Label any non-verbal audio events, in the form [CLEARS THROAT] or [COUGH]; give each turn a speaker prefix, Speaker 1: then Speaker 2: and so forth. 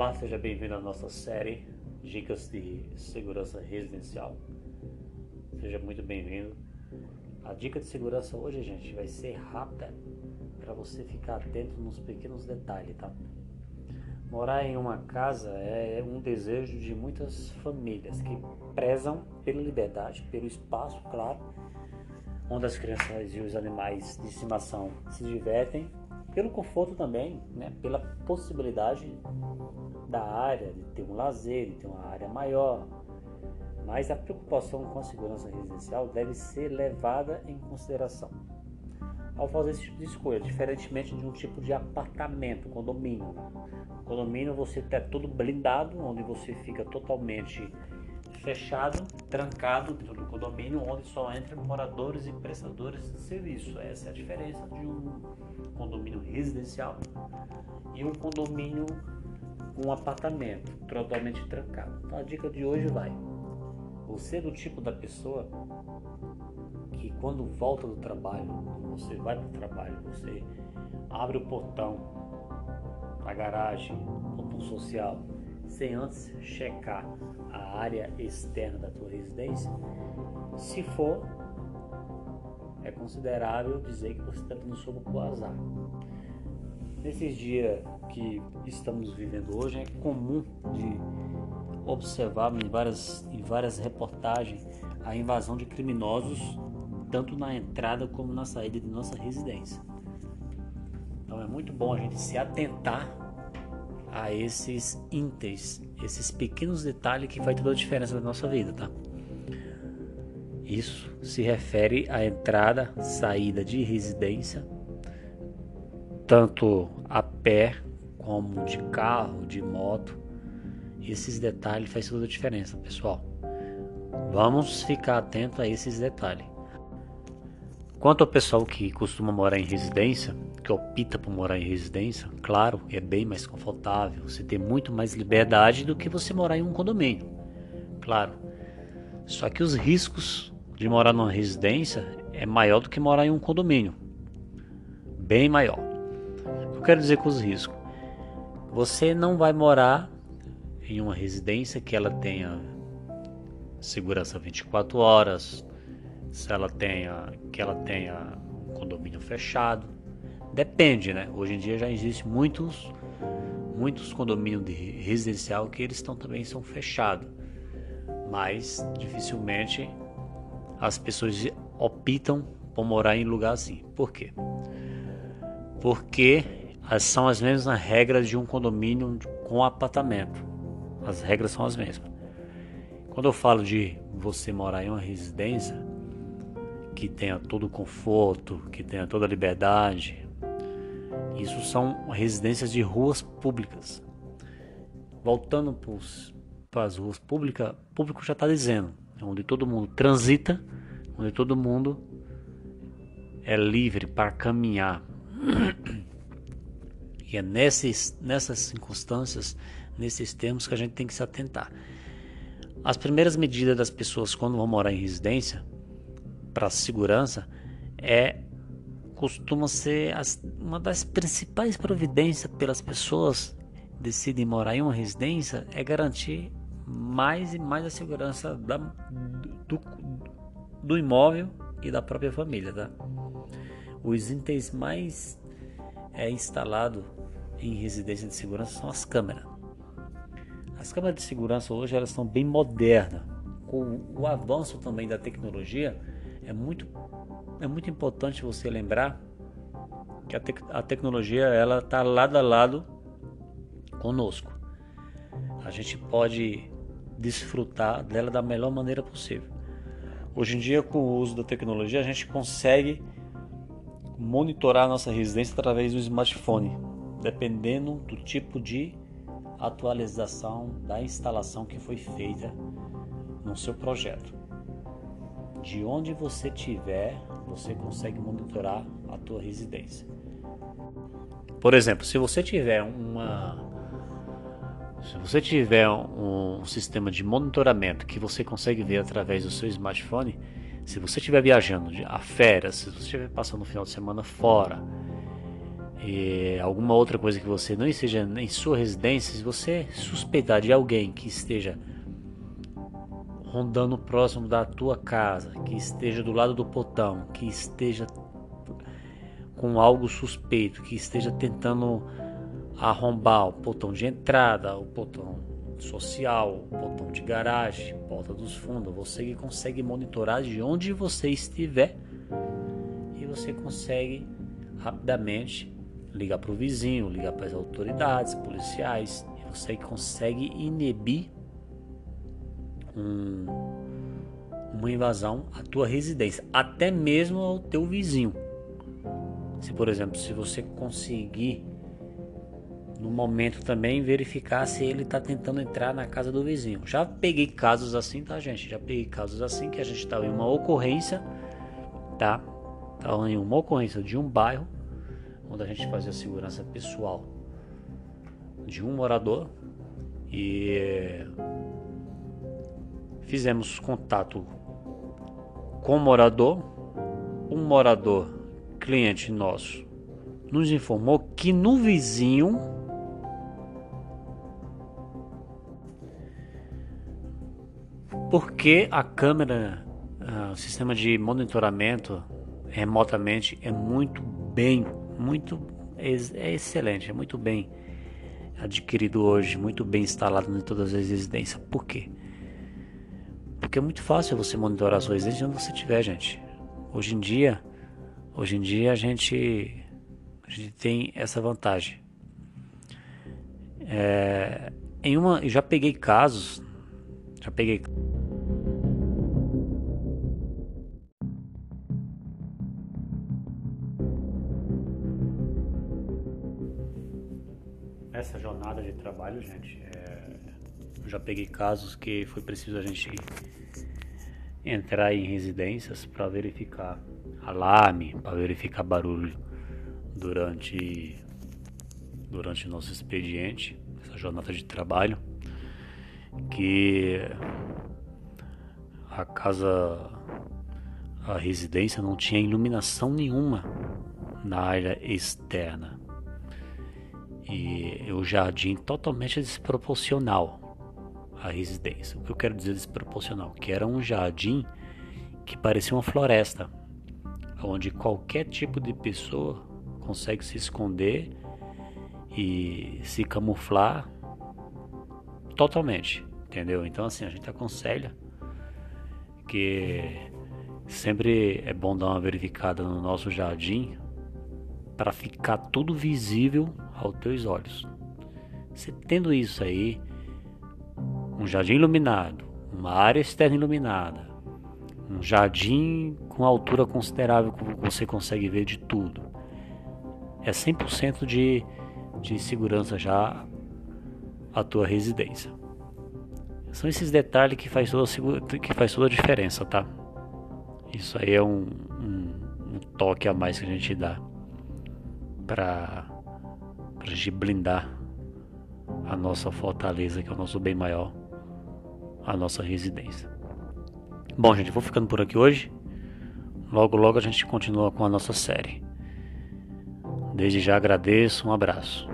Speaker 1: Olá, seja bem-vindo à nossa série Dicas de Segurança Residencial. Seja muito bem-vindo. A dica de segurança hoje, gente, vai ser rápida para você ficar atento nos pequenos detalhes, tá? Morar em uma casa é um desejo de muitas famílias que prezam pela liberdade, pelo espaço, claro, onde as crianças e os animais de estimação se divertem pelo conforto também, né, pela possibilidade da área de ter um lazer, de ter uma área maior. Mas a preocupação com a segurança residencial deve ser levada em consideração ao fazer esse tipo de escolha, diferentemente de um tipo de apartamento, condomínio. Condomínio você tem tudo blindado, onde você fica totalmente fechado, trancado dentro do condomínio, onde só entram moradores e prestadores de serviço. Essa é a diferença de um condomínio residencial e um condomínio com apartamento totalmente trancado. Então a dica de hoje vai: você é do tipo da pessoa que quando volta do trabalho, você vai para o trabalho, você abre o portão da garagem, portão social, sem antes checar a área externa da tua residência, se for, é considerável dizer que você está sopa para o azar. Nesses dias que estamos vivendo hoje, é comum de observar em várias, em várias reportagens a invasão de criminosos, tanto na entrada como na saída de nossa residência. Então é muito bom a gente se atentar a esses ínteres, esses pequenos detalhes que faz toda a diferença na nossa vida, tá? Isso se refere à entrada, saída de residência, tanto a pé como de carro, de moto. Esses detalhes faz toda a diferença, pessoal. Vamos ficar atento a esses detalhes. Quanto ao pessoal que costuma morar em residência, que opta por morar em residência, claro, é bem mais confortável, você tem muito mais liberdade do que você morar em um condomínio. Claro. Só que os riscos de morar numa residência é maior do que morar em um condomínio. Bem maior. Eu quero dizer com os riscos? Você não vai morar em uma residência que ela tenha segurança 24 horas, se ela tenha que ela tenha um condomínio fechado Depende, né? Hoje em dia já existe muitos muitos condomínios de residencial que eles estão também são fechados. Mas dificilmente as pessoas optam por morar em lugar assim. Por quê? Porque são as mesmas regras de um condomínio com apartamento. As regras são as mesmas. Quando eu falo de você morar em uma residência que tenha todo o conforto, que tenha toda a liberdade, isso são residências de ruas públicas. Voltando para as ruas públicas, público já está dizendo, é onde todo mundo transita, onde todo mundo é livre para caminhar. [CLEARS THROAT] E é nesses, nessas circunstâncias, nesses termos que a gente tem que se atentar. As primeiras medidas das pessoas quando vão morar em residência para segurança é costuma ser as, uma das principais providências pelas pessoas decidem morar em uma residência é garantir mais e mais a segurança da, do, do imóvel e da própria família, tá? Os itens mais é, instalados em residência de segurança são as câmeras. As câmeras de segurança hoje elas são bem modernas. Com o avanço também da tecnologia, é muito é muito importante você lembrar que a, te a tecnologia ela está lado a lado conosco. A gente pode desfrutar dela da melhor maneira possível. Hoje em dia, com o uso da tecnologia, a gente consegue monitorar a nossa residência através do smartphone, dependendo do tipo de atualização da instalação que foi feita no seu projeto. De onde você estiver, você consegue monitorar a tua residência. Por exemplo, se você tiver uma se você tiver um, sistema de monitoramento que você consegue ver através do seu smartphone, se você estiver viajando a férias, se você estiver passando o final de semana fora, e alguma outra coisa que você não esteja em sua residência, se você suspeitar de alguém que esteja rondando próximo da tua casa, que esteja do lado do portão, que esteja com algo suspeito, que esteja tentando arrombar o portão de entrada, o portão social, o portão de garagem, porta dos fundos, você que consegue monitorar de onde você estiver e você consegue rapidamente ligar para o vizinho, ligar para as autoridades policiais, e você consegue inibir um, uma invasão à tua residência, até mesmo ao teu vizinho. Se, por exemplo, se você conseguir no momento também verificar se ele está tentando entrar na casa do vizinho. Já peguei casos assim, tá, gente? Já peguei casos assim que a gente estava em uma ocorrência, tá? Estava em uma ocorrência de um bairro onde a gente fazia segurança pessoal de um morador e fizemos contato com o morador. Um morador, cliente nosso, nos informou que no vizinho porque a câmera, uh, o sistema de monitoramento remotamente é muito bem, muito é excelente, é muito bem adquirido hoje, muito bem instalado em todas as residências. Por quê? Porque é muito fácil você monitorar a sua residência onde você estiver, gente. Hoje em dia, hoje em dia a gente, a gente tem essa vantagem. É, em uma, já peguei casos, já peguei essa jornada de trabalho, gente, é, eu já peguei casos que foi preciso a gente entrar em residências para verificar alarme, para verificar barulho durante durante nosso expediente, essa jornada de trabalho, que a casa, a residência não tinha iluminação nenhuma na área externa. E o jardim totalmente desproporcional à residência. O que eu quero dizer desproporcional? Que era um jardim que parecia uma floresta, onde qualquer tipo de pessoa consegue se esconder e se camuflar totalmente, entendeu? Então assim, a gente aconselha que sempre é bom dar uma verificada no nosso jardim para ficar tudo visível aos teus olhos. Você tendo isso aí, um jardim iluminado, uma área externa iluminada, um jardim com altura considerável que você consegue ver de tudo. É 100% de, de segurança já a tua residência. São esses detalhes que faz toda que faz toda a diferença, tá? Isso aí é um, um, um toque a mais que a gente dá para a gente blindar a nossa fortaleza, que é o nosso bem maior, a nossa residência. Bom, gente, vou ficando por aqui hoje. Logo, logo a gente continua com a nossa série. Desde já agradeço, um abraço.